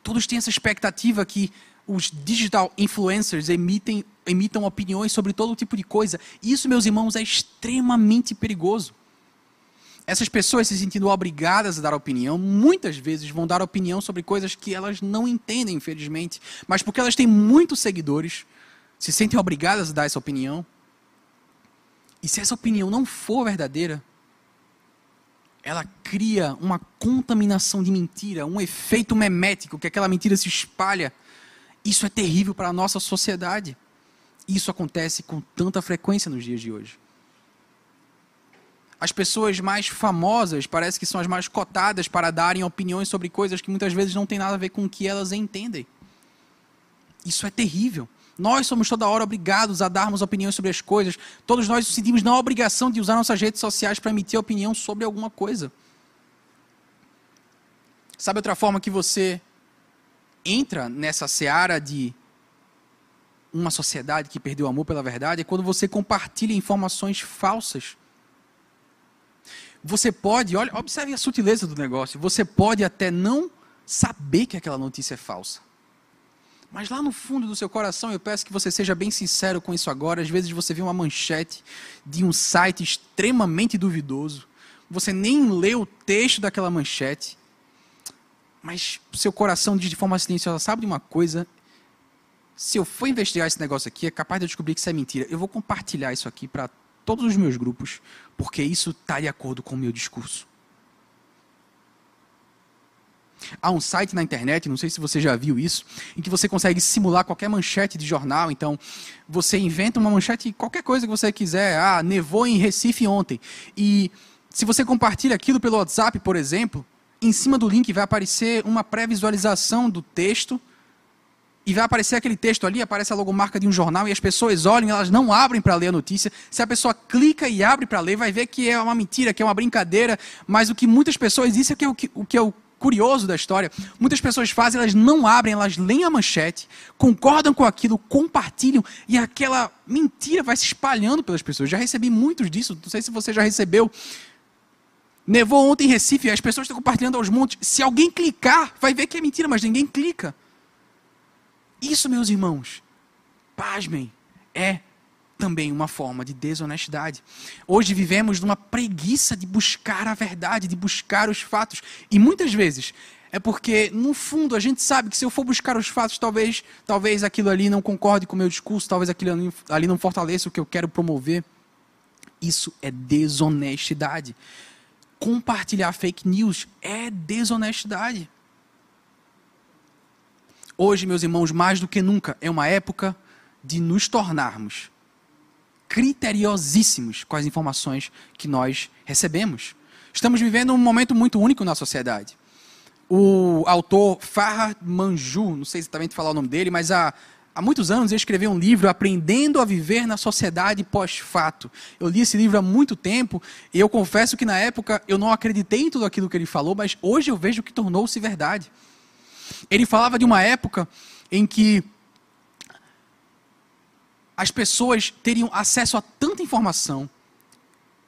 Todos têm essa expectativa que os digital influencers emitem, emitam opiniões sobre todo tipo de coisa. Isso, meus irmãos, é extremamente perigoso. Essas pessoas se sentindo obrigadas a dar opinião, muitas vezes vão dar opinião sobre coisas que elas não entendem, infelizmente, mas porque elas têm muitos seguidores, se sentem obrigadas a dar essa opinião. E se essa opinião não for verdadeira, ela cria uma contaminação de mentira, um efeito memético, que aquela mentira se espalha isso é terrível para a nossa sociedade. Isso acontece com tanta frequência nos dias de hoje. As pessoas mais famosas parece que são as mais cotadas para darem opiniões sobre coisas que muitas vezes não têm nada a ver com o que elas entendem. Isso é terrível. Nós somos toda hora obrigados a darmos opiniões sobre as coisas. Todos nós sentimos na obrigação de usar nossas redes sociais para emitir opinião sobre alguma coisa. Sabe outra forma que você entra nessa seara de uma sociedade que perdeu o amor pela verdade é quando você compartilha informações falsas. Você pode, olha, observe a sutileza do negócio. Você pode até não saber que aquela notícia é falsa. Mas lá no fundo do seu coração, eu peço que você seja bem sincero com isso agora. Às vezes você vê uma manchete de um site extremamente duvidoso. Você nem leu o texto daquela manchete mas seu coração diz de forma silenciosa: sabe de uma coisa? Se eu for investigar esse negócio aqui, é capaz de eu descobrir que isso é mentira. Eu vou compartilhar isso aqui para todos os meus grupos, porque isso está de acordo com o meu discurso. Há um site na internet, não sei se você já viu isso, em que você consegue simular qualquer manchete de jornal. Então, você inventa uma manchete, qualquer coisa que você quiser. Ah, nevou em Recife ontem. E se você compartilha aquilo pelo WhatsApp, por exemplo, em cima do link vai aparecer uma pré-visualização do texto e vai aparecer aquele texto ali, aparece a logomarca de um jornal e as pessoas olham, elas não abrem para ler a notícia. Se a pessoa clica e abre para ler, vai ver que é uma mentira, que é uma brincadeira. Mas o que muitas pessoas, isso é que é o que, o que é o curioso da história, muitas pessoas fazem, elas não abrem, elas leem a manchete, concordam com aquilo, compartilham e aquela mentira vai se espalhando pelas pessoas. Já recebi muitos disso, não sei se você já recebeu. Nevou ontem em Recife, as pessoas estão compartilhando aos montes. Se alguém clicar, vai ver que é mentira, mas ninguém clica. Isso, meus irmãos, pasmem, é também uma forma de desonestidade. Hoje vivemos numa preguiça de buscar a verdade, de buscar os fatos. E muitas vezes é porque, no fundo, a gente sabe que se eu for buscar os fatos, talvez, talvez aquilo ali não concorde com o meu discurso, talvez aquilo ali, ali não fortaleça o que eu quero promover. Isso é desonestidade. Compartilhar fake news é desonestidade. Hoje, meus irmãos, mais do que nunca, é uma época de nos tornarmos criteriosíssimos com as informações que nós recebemos. Estamos vivendo um momento muito único na sociedade. O autor Farhad Manju, não sei exatamente falar o nome dele, mas há, há muitos anos ele escreveu um livro Aprendendo a Viver na Sociedade Pós-Fato. Eu li esse livro há muito tempo e eu confesso que na época eu não acreditei em tudo aquilo que ele falou, mas hoje eu vejo que tornou-se verdade. Ele falava de uma época em que as pessoas teriam acesso a tanta informação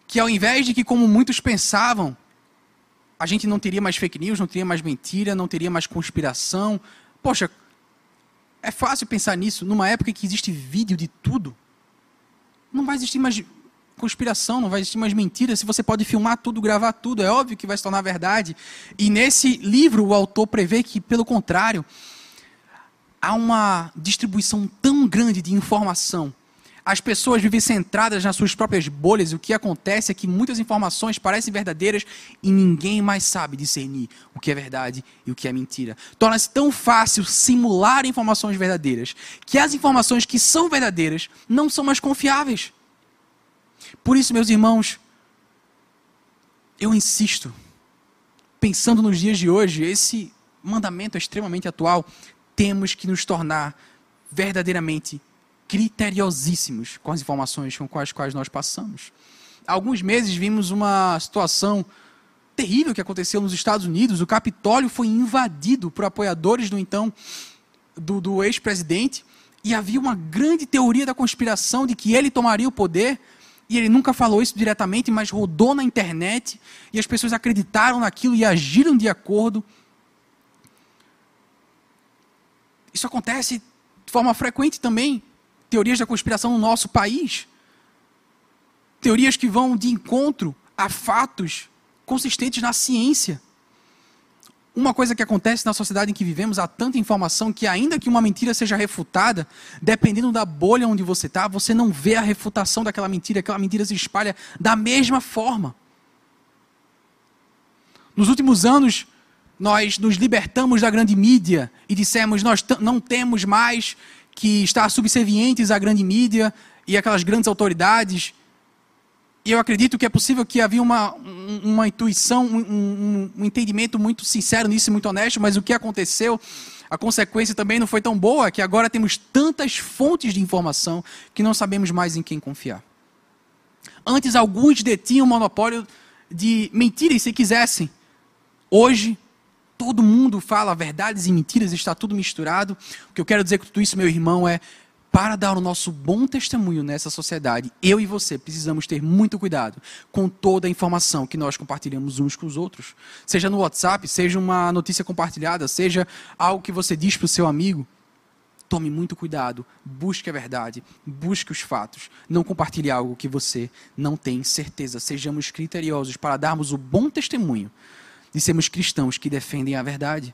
que ao invés de que como muitos pensavam, a gente não teria mais fake news, não teria mais mentira, não teria mais conspiração. Poxa, é fácil pensar nisso numa época em que existe vídeo de tudo. Não vai existir mais conspiração, não vai existir mais mentira, se você pode filmar tudo, gravar tudo, é óbvio que vai se tornar verdade. E nesse livro o autor prevê que, pelo contrário, há uma distribuição tão grande de informação. As pessoas vivem centradas nas suas próprias bolhas, e o que acontece é que muitas informações parecem verdadeiras e ninguém mais sabe discernir o que é verdade e o que é mentira. Torna-se tão fácil simular informações verdadeiras que as informações que são verdadeiras não são mais confiáveis. Por isso, meus irmãos, eu insisto, pensando nos dias de hoje, esse mandamento é extremamente atual, temos que nos tornar verdadeiramente criteriosíssimos com as informações com as quais nós passamos. Há alguns meses vimos uma situação terrível que aconteceu nos Estados Unidos. O Capitólio foi invadido por apoiadores do então do, do ex-presidente e havia uma grande teoria da conspiração de que ele tomaria o poder e ele nunca falou isso diretamente, mas rodou na internet e as pessoas acreditaram naquilo e agiram de acordo. Isso acontece de forma frequente também. Teorias da conspiração no nosso país. Teorias que vão de encontro a fatos consistentes na ciência. Uma coisa que acontece na sociedade em que vivemos, há tanta informação que, ainda que uma mentira seja refutada, dependendo da bolha onde você está, você não vê a refutação daquela mentira, aquela mentira se espalha da mesma forma. Nos últimos anos, nós nos libertamos da grande mídia e dissemos: nós não temos mais que estar subservientes à grande mídia e aquelas grandes autoridades e eu acredito que é possível que havia uma, uma intuição, um, um, um entendimento muito sincero nisso muito honesto, mas o que aconteceu, a consequência também não foi tão boa, que agora temos tantas fontes de informação que não sabemos mais em quem confiar. Antes, alguns detinham o monopólio de mentiras se quisessem. Hoje, todo mundo fala verdades e mentiras, está tudo misturado. O que eu quero dizer com tudo isso, meu irmão, é para dar o nosso bom testemunho nessa sociedade, eu e você precisamos ter muito cuidado com toda a informação que nós compartilhamos uns com os outros. Seja no WhatsApp, seja uma notícia compartilhada, seja algo que você diz para o seu amigo. Tome muito cuidado, busque a verdade, busque os fatos. Não compartilhe algo que você não tem certeza. Sejamos criteriosos para darmos o bom testemunho de sermos cristãos que defendem a verdade.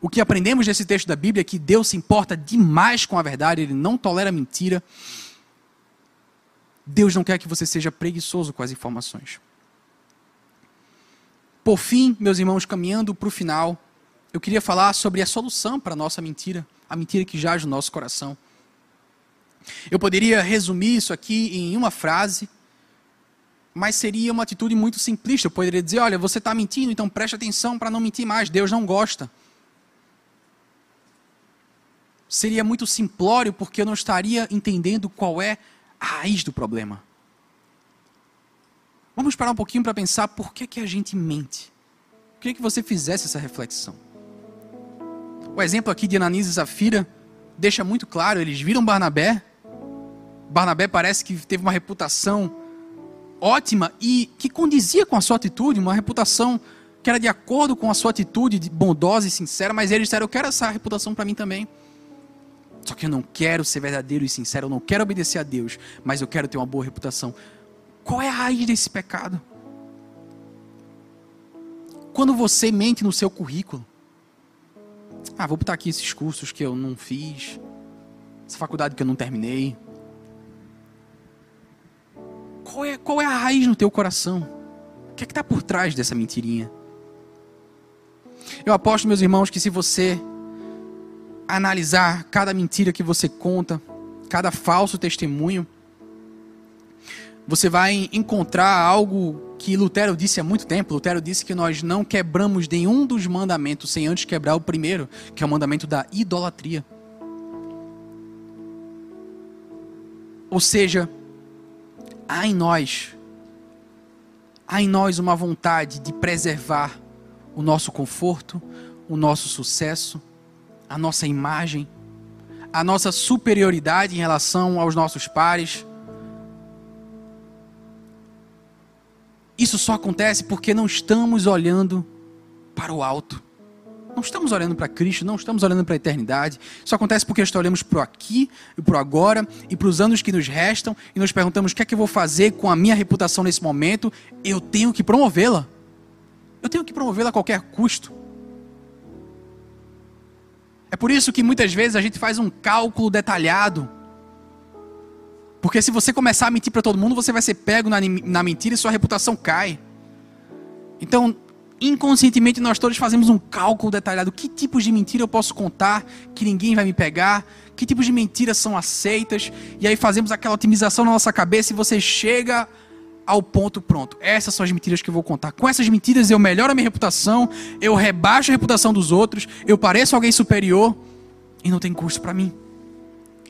O que aprendemos nesse texto da Bíblia é que Deus se importa demais com a verdade, ele não tolera mentira. Deus não quer que você seja preguiçoso com as informações. Por fim, meus irmãos, caminhando para o final, eu queria falar sobre a solução para a nossa mentira, a mentira que jaz no nosso coração. Eu poderia resumir isso aqui em uma frase, mas seria uma atitude muito simplista. Eu poderia dizer: olha, você está mentindo, então preste atenção para não mentir mais, Deus não gosta. Seria muito simplório, porque eu não estaria entendendo qual é a raiz do problema. Vamos parar um pouquinho para pensar por que, que a gente mente. Queria que você fizesse essa reflexão. O exemplo aqui de Ananias e Zafira deixa muito claro, eles viram Barnabé. Barnabé parece que teve uma reputação ótima e que condizia com a sua atitude, uma reputação que era de acordo com a sua atitude bondosa e sincera, mas eles disseram: Eu quero essa reputação para mim também. Só que eu não quero ser verdadeiro e sincero, eu não quero obedecer a Deus, mas eu quero ter uma boa reputação. Qual é a raiz desse pecado? Quando você mente no seu currículo, ah, vou botar aqui esses cursos que eu não fiz, essa faculdade que eu não terminei. Qual é, qual é a raiz no teu coração? O que é que está por trás dessa mentirinha? Eu aposto, meus irmãos, que se você analisar cada mentira que você conta, cada falso testemunho, você vai encontrar algo que Lutero disse há muito tempo. Lutero disse que nós não quebramos nenhum dos mandamentos sem antes quebrar o primeiro, que é o mandamento da idolatria. Ou seja, há em nós, há em nós uma vontade de preservar o nosso conforto, o nosso sucesso, a nossa imagem, a nossa superioridade em relação aos nossos pares Isso só acontece porque não estamos olhando para o alto. Não estamos olhando para Cristo, não estamos olhando para a eternidade. Isso acontece porque nós olhamos para o aqui e para o agora e para os anos que nos restam e nos perguntamos o que é que eu vou fazer com a minha reputação nesse momento. Eu tenho que promovê-la. Eu tenho que promovê-la a qualquer custo. É por isso que muitas vezes a gente faz um cálculo detalhado porque se você começar a mentir para todo mundo, você vai ser pego na, na mentira e sua reputação cai. Então, inconscientemente, nós todos fazemos um cálculo detalhado. Que tipos de mentira eu posso contar que ninguém vai me pegar? Que tipos de mentiras são aceitas? E aí fazemos aquela otimização na nossa cabeça e você chega ao ponto pronto. Essas são as mentiras que eu vou contar. Com essas mentiras eu melhoro a minha reputação, eu rebaixo a reputação dos outros, eu pareço alguém superior e não tem custo para mim.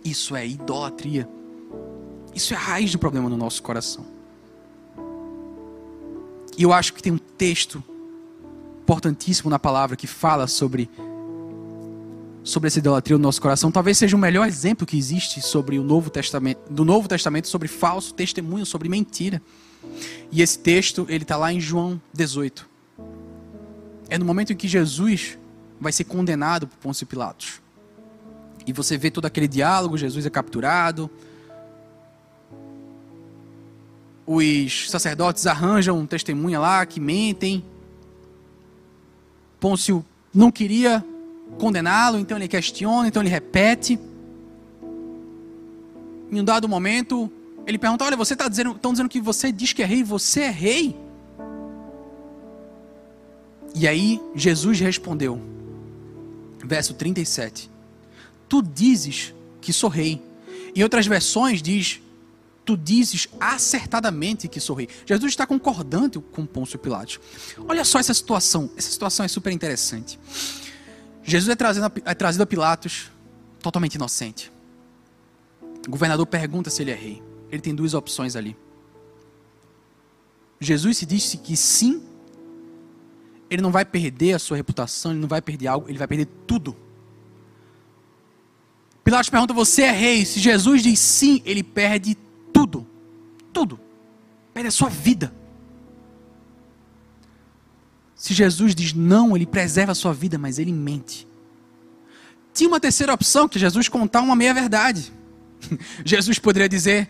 Isso é idolatria. Isso é a raiz do problema no nosso coração. E eu acho que tem um texto importantíssimo na palavra que fala sobre sobre essa idolatria no nosso coração. Talvez seja o melhor exemplo que existe sobre o Novo Testamento, do Novo Testamento sobre falso testemunho, sobre mentira. E esse texto, ele está lá em João 18. É no momento em que Jesus vai ser condenado por Pôncio Pilatos. E você vê todo aquele diálogo, Jesus é capturado, os sacerdotes arranjam testemunha lá que mentem. Pôncio não queria condená-lo, então ele questiona, então ele repete. Em um dado momento, ele pergunta: Olha, você está dizendo, estão dizendo que você diz que é rei, você é rei? E aí Jesus respondeu, verso 37. Tu dizes que sou rei. Em outras versões diz: tu dizes acertadamente que sou rei. Jesus está concordando com Pôncio Pilatos. Olha só essa situação. Essa situação é super interessante. Jesus é trazido, a, é trazido a Pilatos totalmente inocente. O governador pergunta se ele é rei. Ele tem duas opções ali. Jesus se disse que sim, ele não vai perder a sua reputação, ele não vai perder algo, ele vai perder tudo. Pilatos pergunta: Você é rei? Se Jesus diz sim, ele perde tudo. Tudo. Perde a sua vida. Se Jesus diz não, ele preserva a sua vida, mas ele mente. Tinha uma terceira opção, que Jesus contar uma meia-verdade. Jesus poderia dizer: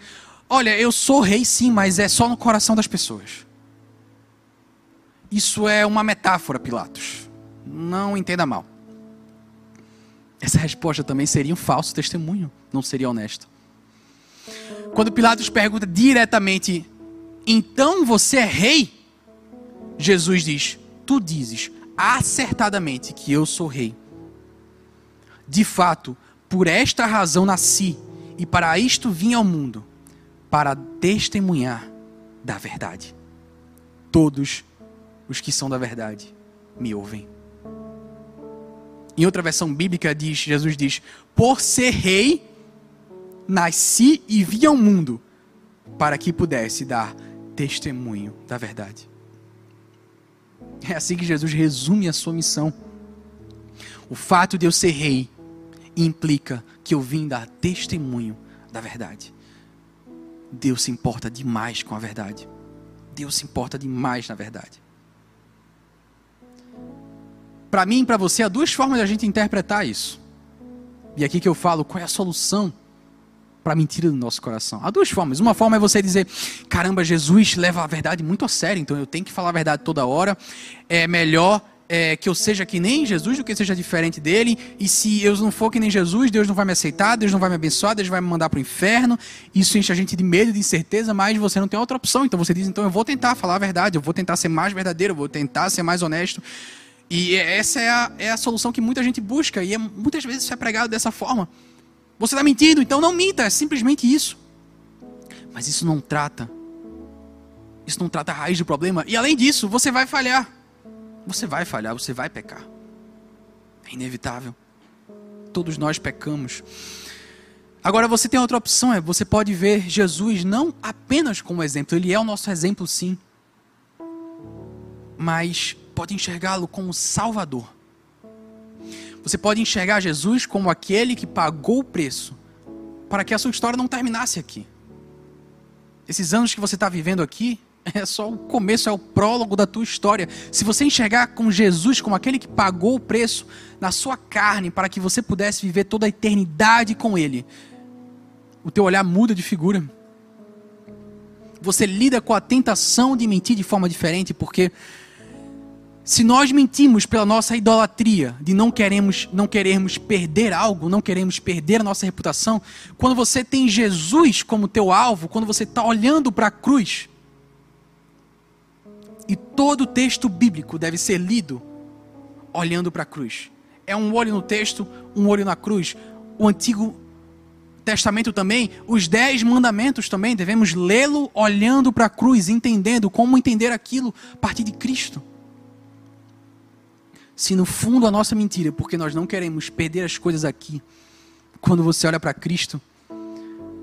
Olha, eu sou rei sim, mas é só no coração das pessoas. Isso é uma metáfora, Pilatos. Não entenda mal. Essa resposta também seria um falso testemunho, não seria honesta. Quando Pilatos pergunta diretamente: Então você é rei? Jesus diz: Tu dizes acertadamente que eu sou rei. De fato, por esta razão nasci, e para isto vim ao mundo, para testemunhar da verdade. Todos os que são da verdade me ouvem. Em outra versão bíblica diz, Jesus diz: "Por ser rei, nasci e vim ao mundo, para que pudesse dar testemunho da verdade." É assim que Jesus resume a sua missão. O fato de eu ser rei implica que eu vim dar testemunho da verdade. Deus se importa demais com a verdade. Deus se importa demais na verdade. Para mim e para você, há duas formas de a gente interpretar isso. E aqui que eu falo qual é a solução para a mentira do nosso coração. Há duas formas. Uma forma é você dizer: caramba, Jesus leva a verdade muito a sério, então eu tenho que falar a verdade toda hora. É melhor é, que eu seja que nem Jesus do que seja diferente dele. E se eu não for que nem Jesus, Deus não vai me aceitar, Deus não vai me abençoar, Deus vai me mandar para o inferno. Isso enche a gente de medo, de incerteza, mas você não tem outra opção. Então você diz: então eu vou tentar falar a verdade, eu vou tentar ser mais verdadeiro, eu vou tentar ser mais honesto. E essa é a, é a solução que muita gente busca, e é, muitas vezes isso é pregado dessa forma. Você está mentindo, então não minta, é simplesmente isso. Mas isso não trata. Isso não trata a raiz do problema. E além disso, você vai falhar. Você vai falhar, você vai pecar. É inevitável. Todos nós pecamos. Agora você tem outra opção, é você pode ver Jesus não apenas como exemplo, ele é o nosso exemplo sim. Mas pode enxergá-lo como Salvador. Você pode enxergar Jesus como aquele que pagou o preço para que a sua história não terminasse aqui. Esses anos que você está vivendo aqui é só o começo, é o prólogo da tua história. Se você enxergar com Jesus como aquele que pagou o preço na sua carne para que você pudesse viver toda a eternidade com Ele, o teu olhar muda de figura. Você lida com a tentação de mentir de forma diferente, porque se nós mentimos pela nossa idolatria, de não queremos, não queremos perder algo, não queremos perder a nossa reputação, quando você tem Jesus como teu alvo, quando você está olhando para a cruz, e todo texto bíblico deve ser lido olhando para a cruz. É um olho no texto, um olho na cruz. O Antigo Testamento também, os dez mandamentos também, devemos lê-lo olhando para a cruz, entendendo como entender aquilo a partir de Cristo se no fundo a nossa mentira porque nós não queremos perder as coisas aqui, quando você olha para Cristo,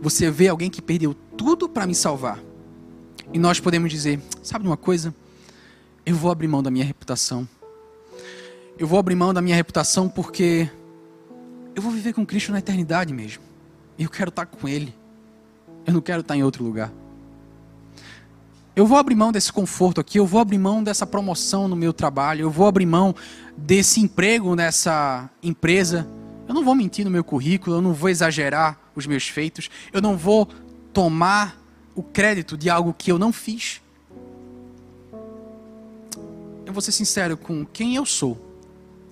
você vê alguém que perdeu tudo para me salvar. E nós podemos dizer: sabe uma coisa? Eu vou abrir mão da minha reputação. Eu vou abrir mão da minha reputação porque eu vou viver com Cristo na eternidade mesmo. Eu quero estar com Ele. Eu não quero estar em outro lugar. Eu vou abrir mão desse conforto aqui, eu vou abrir mão dessa promoção no meu trabalho, eu vou abrir mão desse emprego nessa empresa. Eu não vou mentir no meu currículo, eu não vou exagerar os meus feitos, eu não vou tomar o crédito de algo que eu não fiz. Eu vou ser sincero com quem eu sou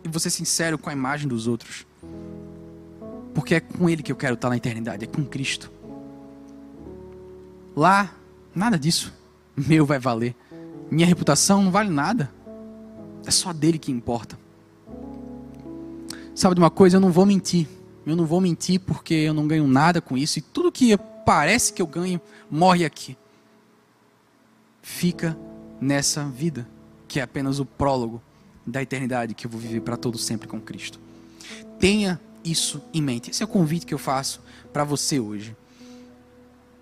e vou ser sincero com a imagem dos outros. Porque é com Ele que eu quero estar na eternidade, é com Cristo. Lá, nada disso meu vai valer. Minha reputação não vale nada. É só dele que importa. Sabe de uma coisa? Eu não vou mentir. Eu não vou mentir porque eu não ganho nada com isso. E tudo que parece que eu ganho morre aqui. Fica nessa vida, que é apenas o prólogo da eternidade que eu vou viver para todo sempre com Cristo. Tenha isso em mente. Esse é o convite que eu faço para você hoje.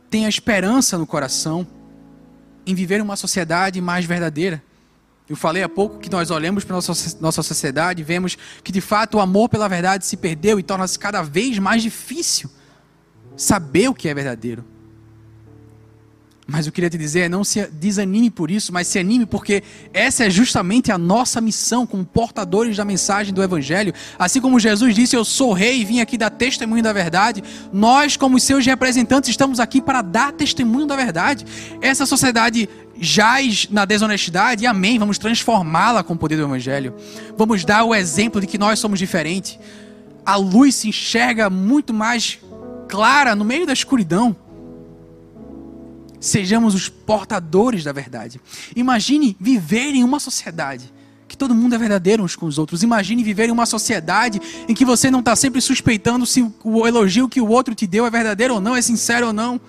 Tenha esperança no coração em viver uma sociedade mais verdadeira. Eu falei há pouco que nós olhamos para nossa, nossa sociedade e vemos que de fato o amor pela verdade se perdeu e torna-se cada vez mais difícil saber o que é verdadeiro. Mas eu queria te dizer, não se desanime por isso, mas se anime porque essa é justamente a nossa missão como portadores da mensagem do Evangelho. Assim como Jesus disse, eu sou rei e vim aqui dar testemunho da verdade, nós, como seus representantes, estamos aqui para dar testemunho da verdade. Essa sociedade jaz na desonestidade, amém, vamos transformá-la com o poder do Evangelho. Vamos dar o exemplo de que nós somos diferentes. A luz se enxerga muito mais clara no meio da escuridão sejamos os portadores da verdade. Imagine viver em uma sociedade que todo mundo é verdadeiro uns com os outros. Imagine viver em uma sociedade em que você não está sempre suspeitando se o elogio que o outro te deu é verdadeiro ou não, é sincero ou não.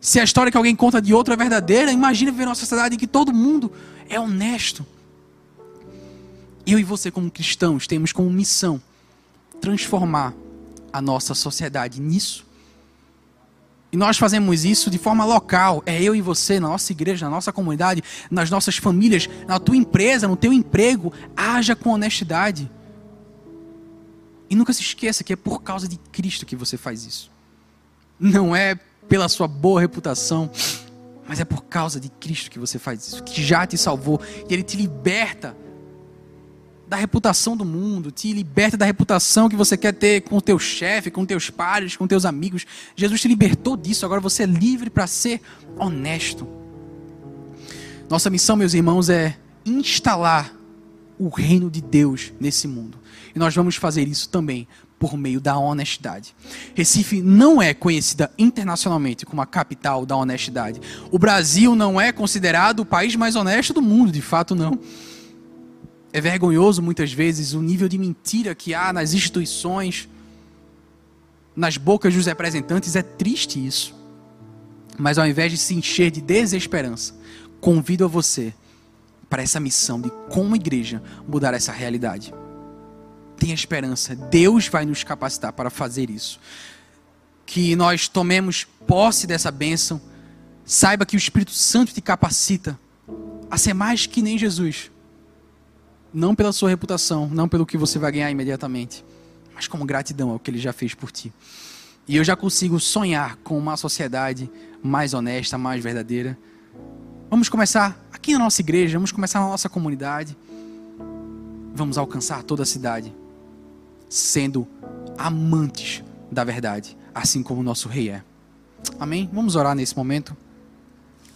Se a história que alguém conta de outro é verdadeira, imagine viver em uma sociedade em que todo mundo é honesto. Eu e você, como cristãos, temos como missão transformar a nossa sociedade nisso. E nós fazemos isso de forma local. É eu e você, na nossa igreja, na nossa comunidade, nas nossas famílias, na tua empresa, no teu emprego. Haja com honestidade. E nunca se esqueça que é por causa de Cristo que você faz isso. Não é pela sua boa reputação, mas é por causa de Cristo que você faz isso, que já te salvou e Ele te liberta da reputação do mundo, te liberta da reputação que você quer ter com o teu chefe, com teus pares, com teus amigos. Jesus te libertou disso, agora você é livre para ser honesto. Nossa missão, meus irmãos, é instalar o reino de Deus nesse mundo. E nós vamos fazer isso também por meio da honestidade. Recife não é conhecida internacionalmente como a capital da honestidade. O Brasil não é considerado o país mais honesto do mundo, de fato não. É vergonhoso muitas vezes o nível de mentira que há nas instituições, nas bocas dos representantes, é triste isso. Mas ao invés de se encher de desesperança, convido a você para essa missão de, como igreja, mudar essa realidade tenha esperança. Deus vai nos capacitar para fazer isso. Que nós tomemos posse dessa bênção. Saiba que o Espírito Santo te capacita a ser mais que nem Jesus. Não pela sua reputação, não pelo que você vai ganhar imediatamente, mas como gratidão ao que ele já fez por ti. E eu já consigo sonhar com uma sociedade mais honesta, mais verdadeira. Vamos começar aqui na nossa igreja, vamos começar na nossa comunidade. Vamos alcançar toda a cidade sendo amantes da verdade, assim como o nosso rei é. Amém? Vamos orar nesse momento.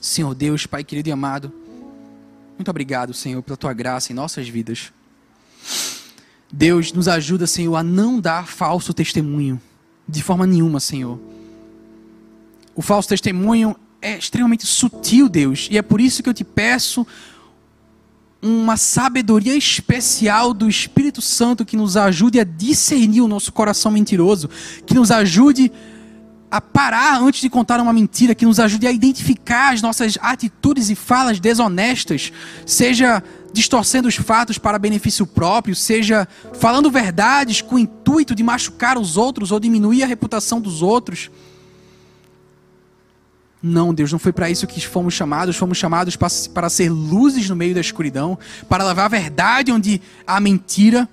Senhor Deus, Pai querido e amado, muito obrigado, Senhor, pela tua graça em nossas vidas. Deus, nos ajuda, Senhor, a não dar falso testemunho, de forma nenhuma, Senhor. O falso testemunho é extremamente sutil, Deus, e é por isso que eu te peço uma sabedoria especial do Espírito Santo que nos ajude a discernir o nosso coração mentiroso, que nos ajude a parar antes de contar uma mentira, que nos ajude a identificar as nossas atitudes e falas desonestas, seja distorcendo os fatos para benefício próprio, seja falando verdades com o intuito de machucar os outros ou diminuir a reputação dos outros. Não, Deus, não foi para isso que fomos chamados. Fomos chamados para ser luzes no meio da escuridão, para levar a verdade onde há mentira.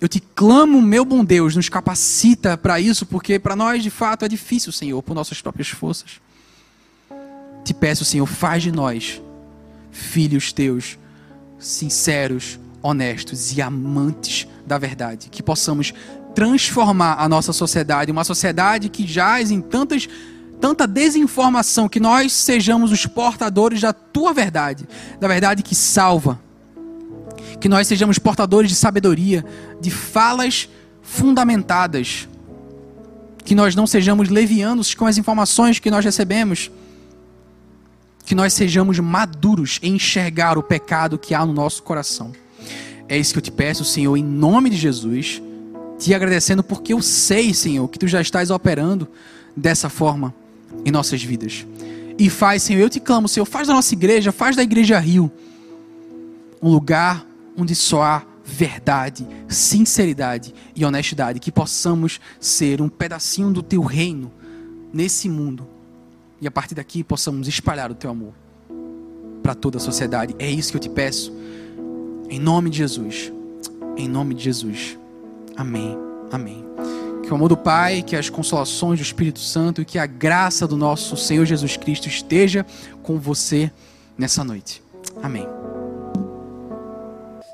Eu te clamo, meu bom Deus, nos capacita para isso, porque para nós de fato é difícil, Senhor, por nossas próprias forças. Te peço, Senhor, faz de nós filhos teus, sinceros, honestos e amantes da verdade, que possamos transformar a nossa sociedade, uma sociedade que jaz em tantas tanta desinformação, que nós sejamos os portadores da tua verdade, da verdade que salva. Que nós sejamos portadores de sabedoria, de falas fundamentadas. Que nós não sejamos levianos com as informações que nós recebemos. Que nós sejamos maduros em enxergar o pecado que há no nosso coração. É isso que eu te peço, Senhor, em nome de Jesus. Te agradecendo porque eu sei, Senhor, que tu já estás operando dessa forma em nossas vidas. E faz, Senhor, eu te clamo, Senhor, faz da nossa igreja, faz da igreja Rio um lugar onde só há verdade, sinceridade e honestidade, que possamos ser um pedacinho do teu reino nesse mundo e a partir daqui possamos espalhar o teu amor para toda a sociedade. É isso que eu te peço. Em nome de Jesus. Em nome de Jesus. Amém. Amém. Que o amor do Pai, que as consolações do Espírito Santo e que a graça do nosso Senhor Jesus Cristo esteja com você nessa noite. Amém.